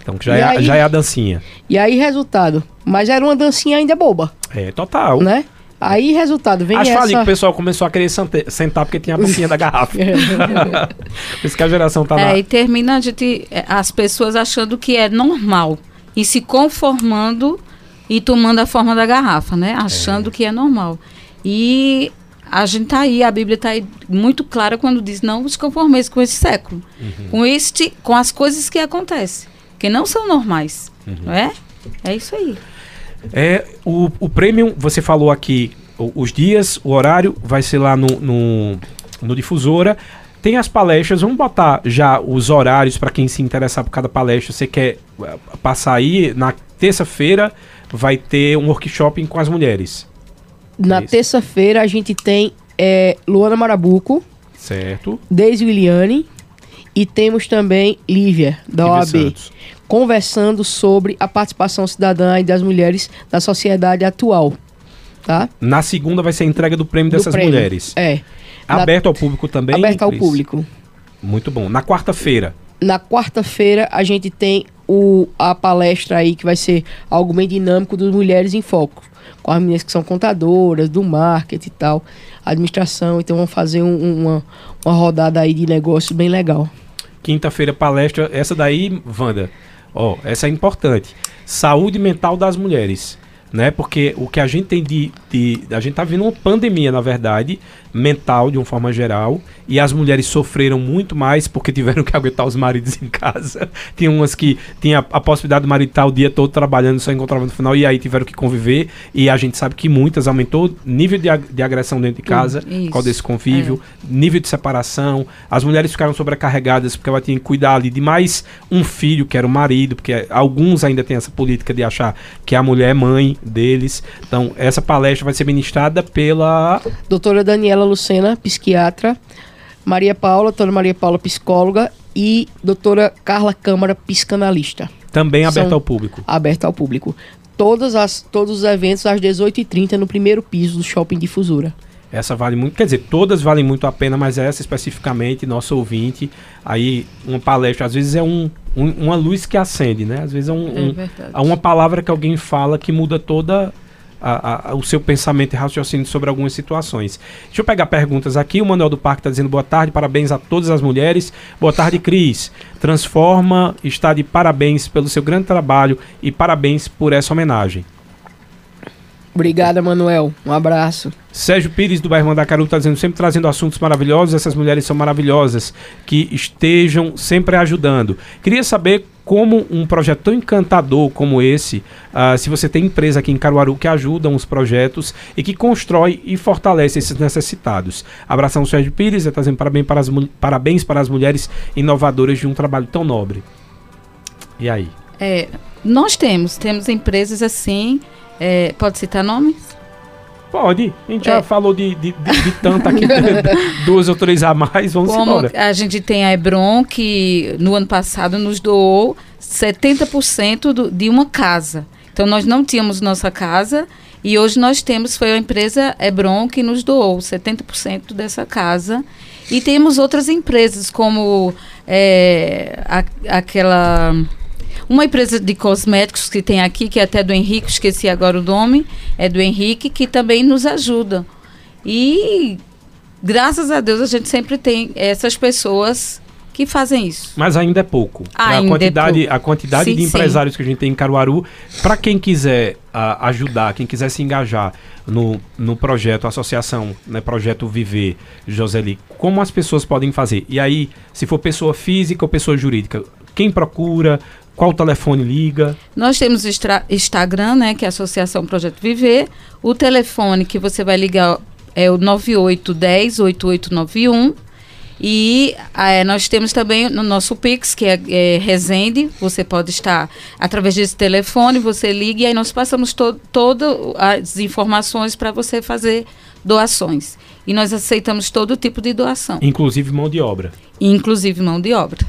Então já é, aí, já é a dancinha. E aí, resultado. Mas era uma dancinha ainda boba. É, total. Né? Aí, resultado, vem Acho essa... que o pessoal começou a querer sentar porque tinha a boquinha da garrafa. [LAUGHS] Por isso que a geração tá é, na... E termina a gente, é, as pessoas achando que é normal. E se conformando e tomando a forma da garrafa, né? Achando é. que é normal. E a gente tá aí, a Bíblia tá aí muito clara quando diz não vos conformeis com esse século. Uhum. Com este, com as coisas que acontecem. Que não são normais. Uhum. Não é? É isso aí. É, o, o Premium, você falou aqui os dias, o horário, vai ser lá no, no, no Difusora. Tem as palestras, vamos botar já os horários para quem se interessar por cada palestra. Você quer eh, passar aí na terça-feira, vai ter um workshop com as mulheres. Na é terça-feira a gente tem é, Luana Marabuco. Certo. Deise Williane. E temos também Lívia, da OAB. Santos conversando sobre a participação cidadã e das mulheres na sociedade atual. Tá? Na segunda vai ser a entrega do prêmio do dessas prêmio. mulheres. É. Aberto na... ao público também? Aberto ao público. Muito bom. Na quarta-feira? Na quarta-feira a gente tem o, a palestra aí que vai ser algo bem dinâmico dos Mulheres em Foco. Com as meninas que são contadoras, do marketing e tal, administração. Então vamos fazer um, uma, uma rodada aí de negócio bem legal. Quinta-feira palestra, essa daí, Wanda, Ó, essa é importante. Saúde mental das mulheres né? Porque o que a gente tem de, de, a gente tá vendo uma pandemia, na verdade, mental de uma forma geral, e as mulheres sofreram muito mais porque tiveram que aguentar os maridos em casa. [LAUGHS] Tinha umas que tinha a possibilidade do marido estar o dia todo trabalhando, só encontrava no final e aí tiveram que conviver, e a gente sabe que muitas aumentou nível de, de agressão dentro de casa, por desse convívio, é. nível de separação. As mulheres ficaram sobrecarregadas porque ela tinha que cuidar ali de mais um filho, que era o marido, porque alguns ainda têm essa política de achar que a mulher é mãe deles. Então, essa palestra vai ser ministrada pela doutora Daniela Lucena, psiquiatra, Maria Paula, doutora Maria Paula, psicóloga e doutora Carla Câmara, psicanalista. Também aberta ao público. Aberta ao público. Todas as, todos os eventos às 18h30 no primeiro piso do Shopping Difusora. Essa vale muito, quer dizer, todas valem muito a pena, mas essa especificamente, nosso ouvinte, aí uma palestra, às vezes é um, um uma luz que acende, né? Às vezes é, um, é um, é uma palavra que alguém fala que muda toda a, a, o seu pensamento e raciocínio sobre algumas situações. Deixa eu pegar perguntas aqui. O Manuel do Parque está dizendo boa tarde, parabéns a todas as mulheres. Boa tarde, Cris. Transforma está de parabéns pelo seu grande trabalho e parabéns por essa homenagem. Obrigada, Manuel. Um abraço. Sérgio Pires, do bairro Mandacaru, está dizendo, sempre trazendo assuntos maravilhosos. Essas mulheres são maravilhosas, que estejam sempre ajudando. Queria saber como um projeto tão encantador como esse, uh, se você tem empresa aqui em Caruaru que ajudam os projetos e que constrói e fortalece esses necessitados. Abração, Sérgio Pires, dizendo parabéns para, as, parabéns para as mulheres inovadoras de um trabalho tão nobre. E aí? É, nós temos, temos empresas assim é, pode citar nomes? Pode. A gente é. já falou de, de, de, de tanto aqui, [LAUGHS] duas ou três a mais, vamos Como embora. A gente tem a Hebron, que no ano passado nos doou 70% do, de uma casa. Então, nós não tínhamos nossa casa e hoje nós temos, foi a empresa Hebron que nos doou 70% dessa casa. E temos outras empresas, como é, a, aquela uma empresa de cosméticos que tem aqui, que é até do Henrique, esqueci agora o nome, é do Henrique, que também nos ajuda. E graças a Deus a gente sempre tem essas pessoas que fazem isso. Mas ainda é pouco. Ainda a quantidade, é pouco. A quantidade sim, de empresários sim. que a gente tem em Caruaru, para quem quiser uh, ajudar, quem quiser se engajar no, no projeto, associação, né, projeto Viver, Joseli, como as pessoas podem fazer? E aí, se for pessoa física ou pessoa jurídica, quem procura, qual o telefone liga? Nós temos o Instagram, né, que é a Associação Projeto Viver. O telefone que você vai ligar é o 9810 8891. E é, nós temos também no nosso Pix, que é, é Resende. Você pode estar através desse telefone, você liga e aí nós passamos to todas as informações para você fazer doações. E nós aceitamos todo tipo de doação. Inclusive mão de obra. Inclusive mão de obra.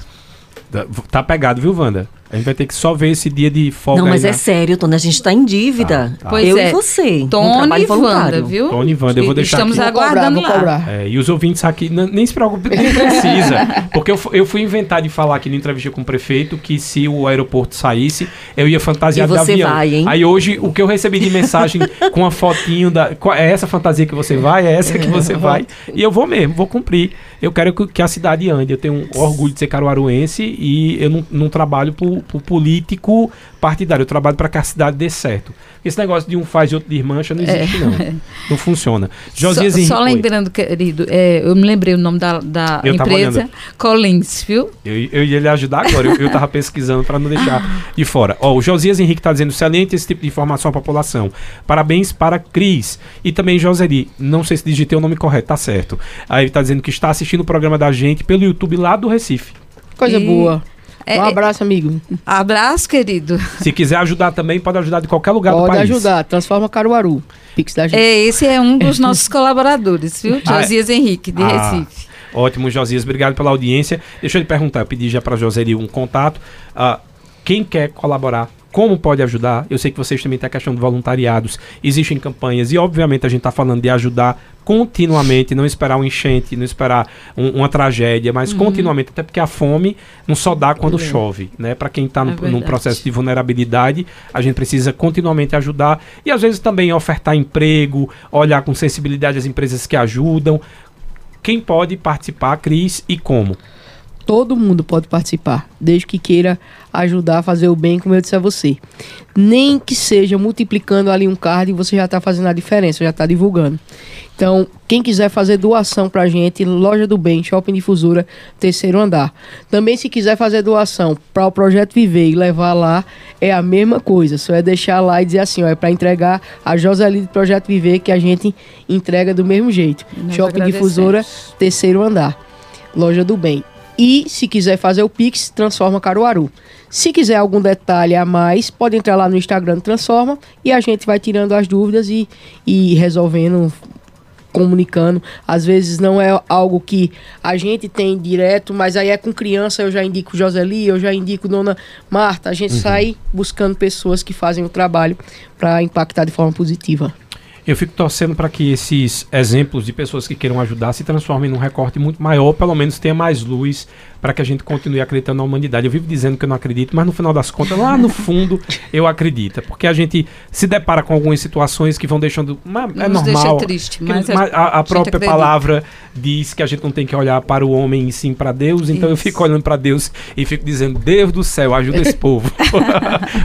Tá, tá pegado, viu, Wanda? A gente vai ter que só ver esse dia de folga. Não, mas aí é na- sério, Tony, a gente está em dívida. Tá, tá. Pois eu é. e você. Tony e Wanda, viu? Tony e Wanda, eu vou deixar Estamos aqui. Vou cobrar, aguardando vou lá. cobrar. É, e os ouvintes aqui, nem se preocupe, nem precisa. [LAUGHS] Porque eu, eu fui inventar de falar aqui na entrevista com o prefeito que se o aeroporto saísse, eu ia fantasiar de você avião. vai, hein? Aí hoje, o que eu recebi de mensagem [LAUGHS] com uma fotinho da. É essa fantasia que você vai? É essa que você vai? E eu vou mesmo, vou cumprir. Eu quero que, que a cidade ande. Eu tenho um orgulho de ser caruaruense e eu não, não trabalho por, por político partidário. Eu trabalho para que a cidade dê certo. Esse negócio de um faz e outro desmancha não existe, não. [LAUGHS] Não funciona. Josias só, Henrique. só lembrando, querido, é, eu me lembrei o nome da, da Eu empresa. Collins, viu? Eu, eu ia lhe ajudar agora, eu, eu tava pesquisando para não deixar de fora. Ó, o Josias Henrique tá dizendo excelente esse tipo de informação à população. Parabéns para Cris. E também Joseli, não sei se digitei o nome correto, tá certo. Aí ele tá dizendo que está assistindo o programa da gente pelo YouTube lá do Recife. Coisa E- boa. É, um é- abraço, amigo. Abraço, querido. Se quiser ajudar também, pode ajudar de qualquer lugar do Pode país. ajudar. Transforma Caruaru. Pix da gente. É, esse é um dos [LAUGHS] nossos colaboradores, viu? Ah, é? Josias Henrique, de Ah, Recife. Ótimo, Josias. Obrigado pela audiência. Deixa eu lhe perguntar, eu pedi já para Joseli um contato. Ah, quem quer colaborar? Como pode ajudar? Eu sei que vocês também têm a questão de voluntariados. Existem campanhas e, obviamente, a gente está falando de ajudar continuamente, não esperar um enchente, não esperar um- uma tragédia, mas Uhum. continuamente, até porque a fome não só dá quando chove, né? Para quem está É num processo de vulnerabilidade, a gente precisa continuamente ajudar e às vezes também ofertar emprego, olhar com sensibilidade as empresas que ajudam. Quem pode participar, Cris, e como? Todo mundo pode participar, desde que queira ajudar a fazer o bem, como eu disse a você. Nem que seja multiplicando ali um card, você já está fazendo a diferença, já está divulgando. Então, quem quiser fazer doação pra gente, Loja do Bem, Shopping Difusora, terceiro andar. Também se quiser fazer doação para o Projeto Viver e levar lá, é a mesma coisa. Só é deixar lá e dizer assim, ó, é para entregar a Joseli do Projeto Viver que a gente entrega do mesmo jeito. Nós Shopping. Difusora, terceiro andar. Loja do Bem. E se quiser fazer o Pix, Transforma Caruaru. Se quiser algum detalhe a mais, pode entrar lá no Instagram do Transforma e a gente vai tirando as dúvidas e, e resolvendo, comunicando. Às vezes não é algo que a gente tem direto, mas aí é com criança, eu já indico Joseli, eu já indico Dona Marta. A gente sai buscando pessoas que fazem o trabalho para impactar de forma positiva. Eu fico torcendo para que esses exemplos de pessoas que queiram ajudar se transformem num recorte muito maior, pelo menos tenha mais luz para que a gente continue acreditando na humanidade. Eu vivo dizendo que eu não acredito, mas no final das contas, lá no fundo, [LAUGHS] eu acredito. Porque a gente se depara com algumas situações que vão deixando. Mas é Nos deixa normal. triste, mas a- a, a própria acredita. palavra diz que a gente não tem que olhar para o homem e sim para Deus. Então eu Isso. fico olhando para Deus e fico dizendo: Deus do céu, ajuda esse [LAUGHS] povo. [LAUGHS]